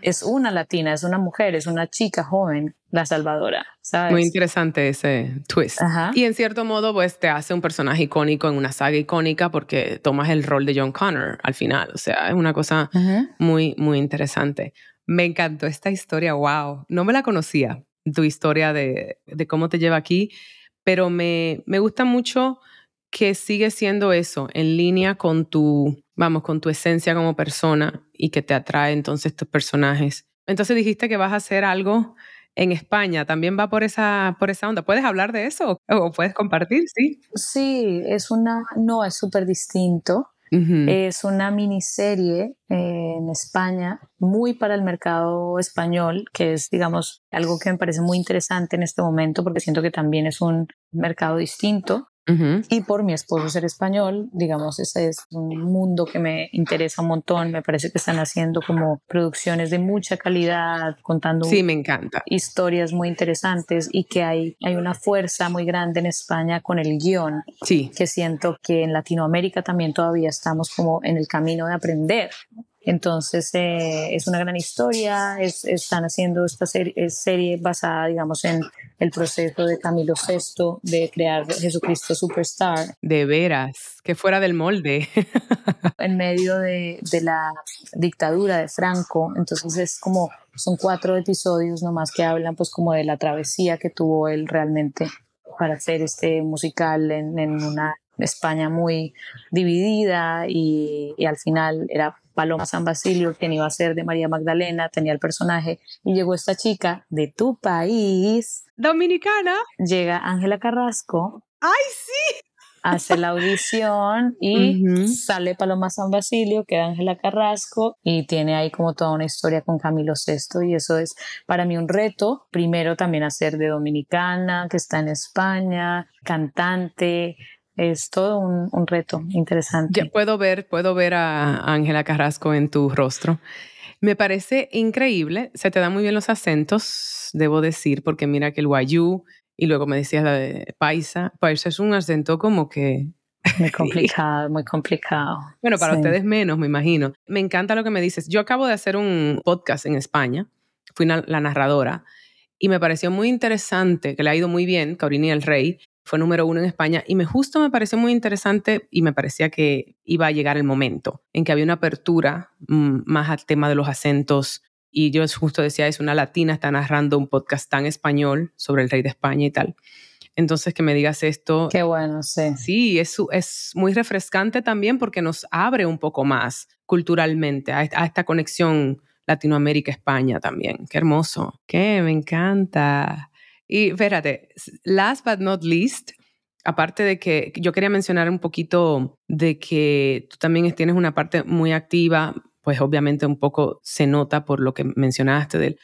Es una latina, es una mujer, es una chica joven, la Salvadora, ¿sabes?
Muy interesante ese twist.
Ajá.
Y en cierto modo, pues te hace un personaje icónico en una saga icónica porque tomas el rol de John Connor al final. O sea, es una cosa muy, muy interesante. Me encantó esta historia, wow. No me la conocía, tu historia de, de cómo te lleva aquí, pero me, me gusta mucho que sigue siendo eso, en línea con tu, vamos, con tu esencia como persona y que te atrae entonces tus personajes. Entonces dijiste que vas a hacer algo en España, también va por esa, por esa onda. ¿Puedes hablar de eso o puedes compartir? Sí.
Sí, es una, no, es súper distinto. Es una miniserie eh, en España, muy para el mercado español, que es, digamos, algo que me parece muy interesante en este momento, porque siento que también es un mercado distinto.
Ujú.
Y por mi esposo ser español, digamos, ese es un mundo que me interesa un montón. Me parece que están haciendo como producciones de mucha calidad, contando
Sí, me encanta.
historias muy interesantes y que hay, hay una fuerza muy grande en España con el guion
Sí.
que siento que en Latinoamérica también todavía estamos como en el camino de aprender. Entonces eh, es una gran historia, es- están haciendo esta serie, es serie basada, digamos, en el proceso de Camilo VI de crear Jesucristo Superstar
De veras, que fuera del molde.
en medio de, de la dictadura de Franco. Entonces es como, son cuatro episodios nomás que hablan pues como de la travesía que tuvo él realmente para hacer este musical en, en una España muy dividida y, y al final era Paloma San Basilio, quien iba a ser de María Magdalena, tenía el personaje, y llegó esta chica de tu país.
Dominicana.
Llega Ángela Carrasco.
¡Ay, sí!
hace la audición y sale Paloma San Basilio, queda Ángela Carrasco y tiene ahí como toda una historia con Camilo VI y eso es para mí un reto. Primero también hacer de dominicana, que está en España, cantante, es todo un, un, reto interesante.
Ya puedo ver, puedo ver a Ángela Carrasco en tu rostro. Me parece increíble, se te dan muy bien los acentos, debo decir, porque mira que el guayú y luego me decías la de paisa. Paisa es un acento como que...
Muy complicado, muy complicado.
Bueno, para ustedes menos, me imagino. Me encanta lo que me dices. Yo acabo de hacer un podcast en España, fui la narradora, y me pareció muy interesante, que le ha ido muy bien, Caurini el Rey, fue número uno en España, y me justo me pareció muy interesante y me parecía que iba a llegar el momento en que había una apertura mm, más al tema de los acentos y yo justo decía es una latina está narrando un podcast tan español sobre el rey de España y tal. Entonces, que me digas esto.
Qué bueno, sí.
Sí, es, es muy refrescante también porque nos abre un poco más culturalmente a, esta conexión Latinoamérica-España también. Qué hermoso. Qué, me encanta. Y fíjate, last but not least, aparte de que yo quería mencionar un poquito de que tú también tienes una parte muy activa pues obviamente un poco se nota por lo que mencionaste de él.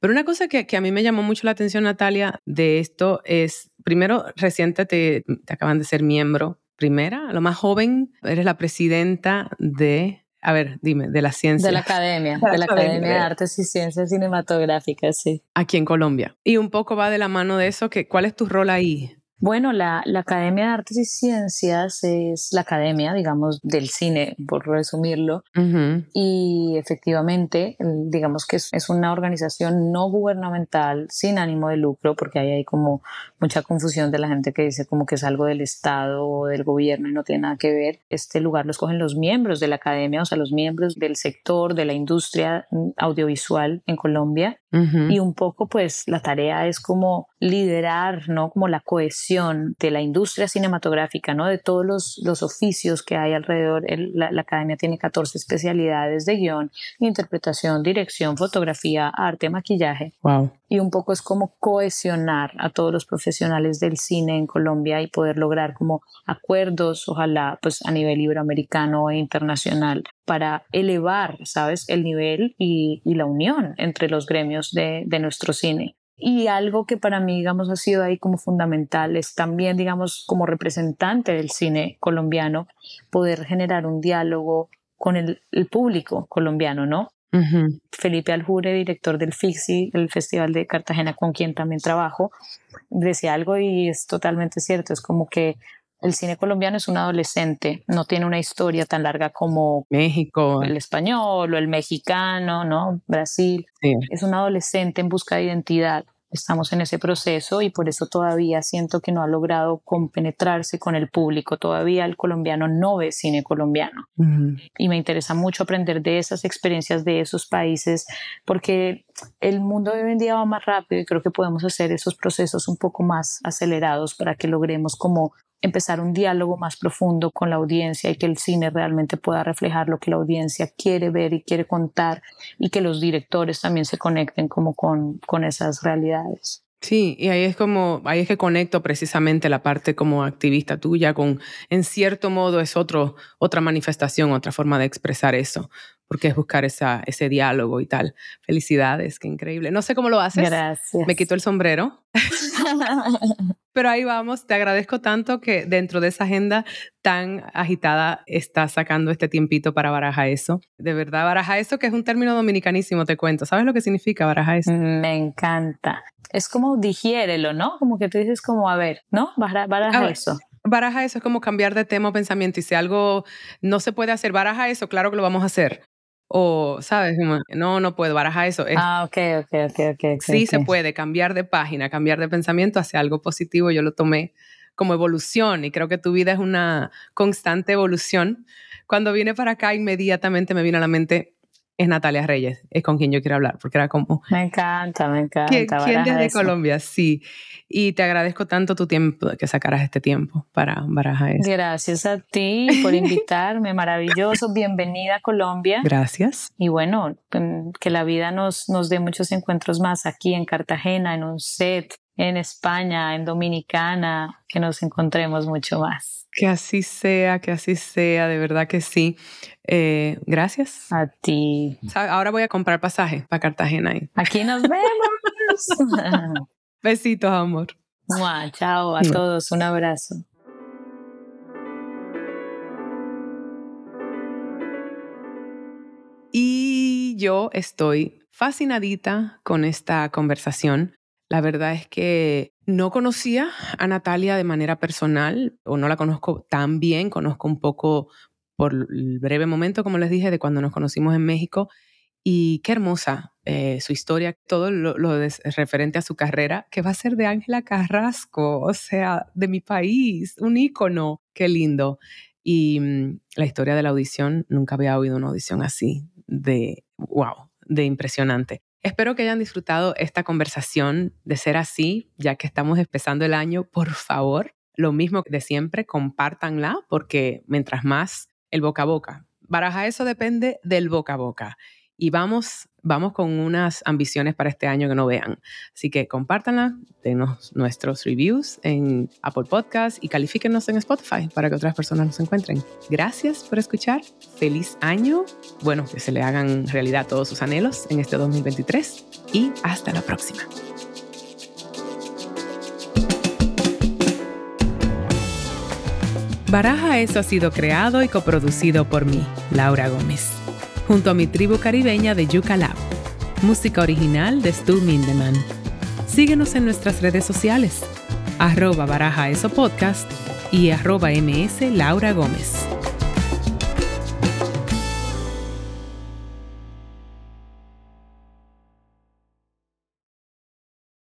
Pero una cosa que, a mí me llamó mucho la atención, Natalia, de esto es, primero, reciente te, acaban de ser miembro, primera, lo más joven, eres la presidenta de, a ver, dime, de la ciencia.
De la Academia, de la Academia de Artes y Ciencias Cinematográficas, sí.
Aquí en Colombia. Y un poco va de la mano de eso, que, ¿cuál es tu rol ahí?
Bueno, la, Academia de Artes y Ciencias es la academia, digamos, del cine, por resumirlo. Y efectivamente, digamos que es, una organización no gubernamental sin ánimo de lucro, porque ahí hay como mucha confusión de la gente que dice como que es algo del Estado o del gobierno y no tiene nada que ver. Este lugar lo escogen los miembros de la academia, o sea, los miembros del sector de la industria audiovisual en Colombia. Y un poco, pues, la tarea es como liderar, ¿no? Como la cohesión de la industria cinematográfica, ¿no? De todos los, los oficios que hay alrededor. la, academia tiene 14 especialidades de guion, interpretación, dirección, fotografía, arte, maquillaje.
Wow.
Y un poco es como cohesionar a todos los profesionales del cine en Colombia y poder lograr como acuerdos, ojalá, pues a nivel iberoamericano e internacional, para elevar, ¿sabes?, el nivel y, y la unión entre los gremios de, de nuestro cine. Y algo que para mí, digamos, ha sido ahí como fundamental es también, digamos, como representante del cine colombiano, poder generar un diálogo con el, público colombiano, ¿no? Felipe Aljure, director del FIXI, el Festival de Cartagena, con quien también trabajo, decía algo y es totalmente cierto, es como que el cine colombiano es un adolescente, no tiene una historia tan larga como
México,
el español o el mexicano, ¿no? Brasil. Es un adolescente en busca de identidad estamos en ese proceso y por eso todavía siento que no ha logrado compenetrarse con el público. Todavía el colombiano no ve cine colombiano. Y me interesa mucho aprender de esas experiencias de esos países porque el mundo de hoy en día va más rápido y creo que podemos hacer esos procesos un poco más acelerados para que logremos como empezar un diálogo más profundo con la audiencia y que el cine realmente pueda reflejar lo que la audiencia quiere ver y quiere contar y que los directores también se conecten como con, con esas realidades.
Sí, y ahí es como, ahí es que conecto precisamente la parte como activista tuya con, en cierto modo es otro, otra manifestación, otra forma de expresar eso, porque es buscar esa, ese diálogo y tal. Felicidades, qué increíble. No sé cómo lo haces.
Gracias.
Me quito el sombrero. Pero ahí vamos, te agradezco tanto que dentro de esa agenda tan agitada estás sacando este tiempito para baraja eso. De verdad, baraja eso que es un término dominicanísimo, te cuento. ¿Sabes lo que significa baraja eso?
Me encanta. Es como digiérelo, ¿no? Como que tú dices como, a ver, ¿no? Baraja, eso
baraja eso es como cambiar de tema o pensamiento y si algo no se puede hacer, baraja eso, claro que lo vamos a hacer. O, ¿sabes? No, no puedo, baraja eso.
ah, ok, ok, ok, ok.
sí se puede cambiar de página, cambiar de pensamiento hacia algo positivo. Yo lo tomé como evolución y creo que tu vida es una constante evolución. Cuando vine para acá, inmediatamente me vino a la mente es Natalia Reyes, es con quien yo quiero hablar, porque era como...
Me encanta, me encanta.
¿Quién, desde Colombia? Sí. Y te agradezco tanto tu tiempo, que sacaras este tiempo para Baraja eso.
Gracias a ti por invitarme, maravilloso. Bienvenida a Colombia.
Gracias.
Y bueno, que la vida nos, nos dé muchos encuentros más aquí en Cartagena, en un set, en España, en Dominicana, que nos encontremos mucho más.
Que así sea, que así sea, de verdad que sí. Eh, gracias.
A ti.
Ahora voy a comprar pasaje para Cartagena.
Aquí nos vemos.
Besitos, amor.
chao a todos, un abrazo.
Y yo estoy fascinadita con esta conversación la verdad es que no conocía a Natalia de manera personal o no la conozco tan bien, conozco un poco por el breve momento, como les dije, de cuando nos conocimos en México. Y qué hermosa eh, su historia, todo lo, referente a su carrera, que va a ser de Ángela Carrasco, o sea, de mi país, un ícono, qué lindo. Y mm, la historia de la audición, nunca había oído una audición así, de wow, de impresionante. Espero que hayan disfrutado esta conversación. De ser así, ya que estamos empezando el año, por favor, lo mismo de siempre, compártanla porque mientras más el boca a boca. Baraja eso depende del boca a boca y vamos, vamos con unas ambiciones para este año que no vean. Así que compártanla, denos nuestros reviews en Apple Podcast y califíquenos en Spotify para que otras personas nos encuentren. Gracias por escuchar. Feliz año. Bueno, que se le hagan realidad todos sus anhelos en este 2023 y hasta la próxima. Baraja Eso ha sido creado y coproducido por mí, Laura Gómez junto a mi tribu caribeña de Yuca Lab. Música original de Stu Mindeman. Síguenos en nuestras redes sociales, arroba baraja eso podcast y arroba ms Laura Gómez.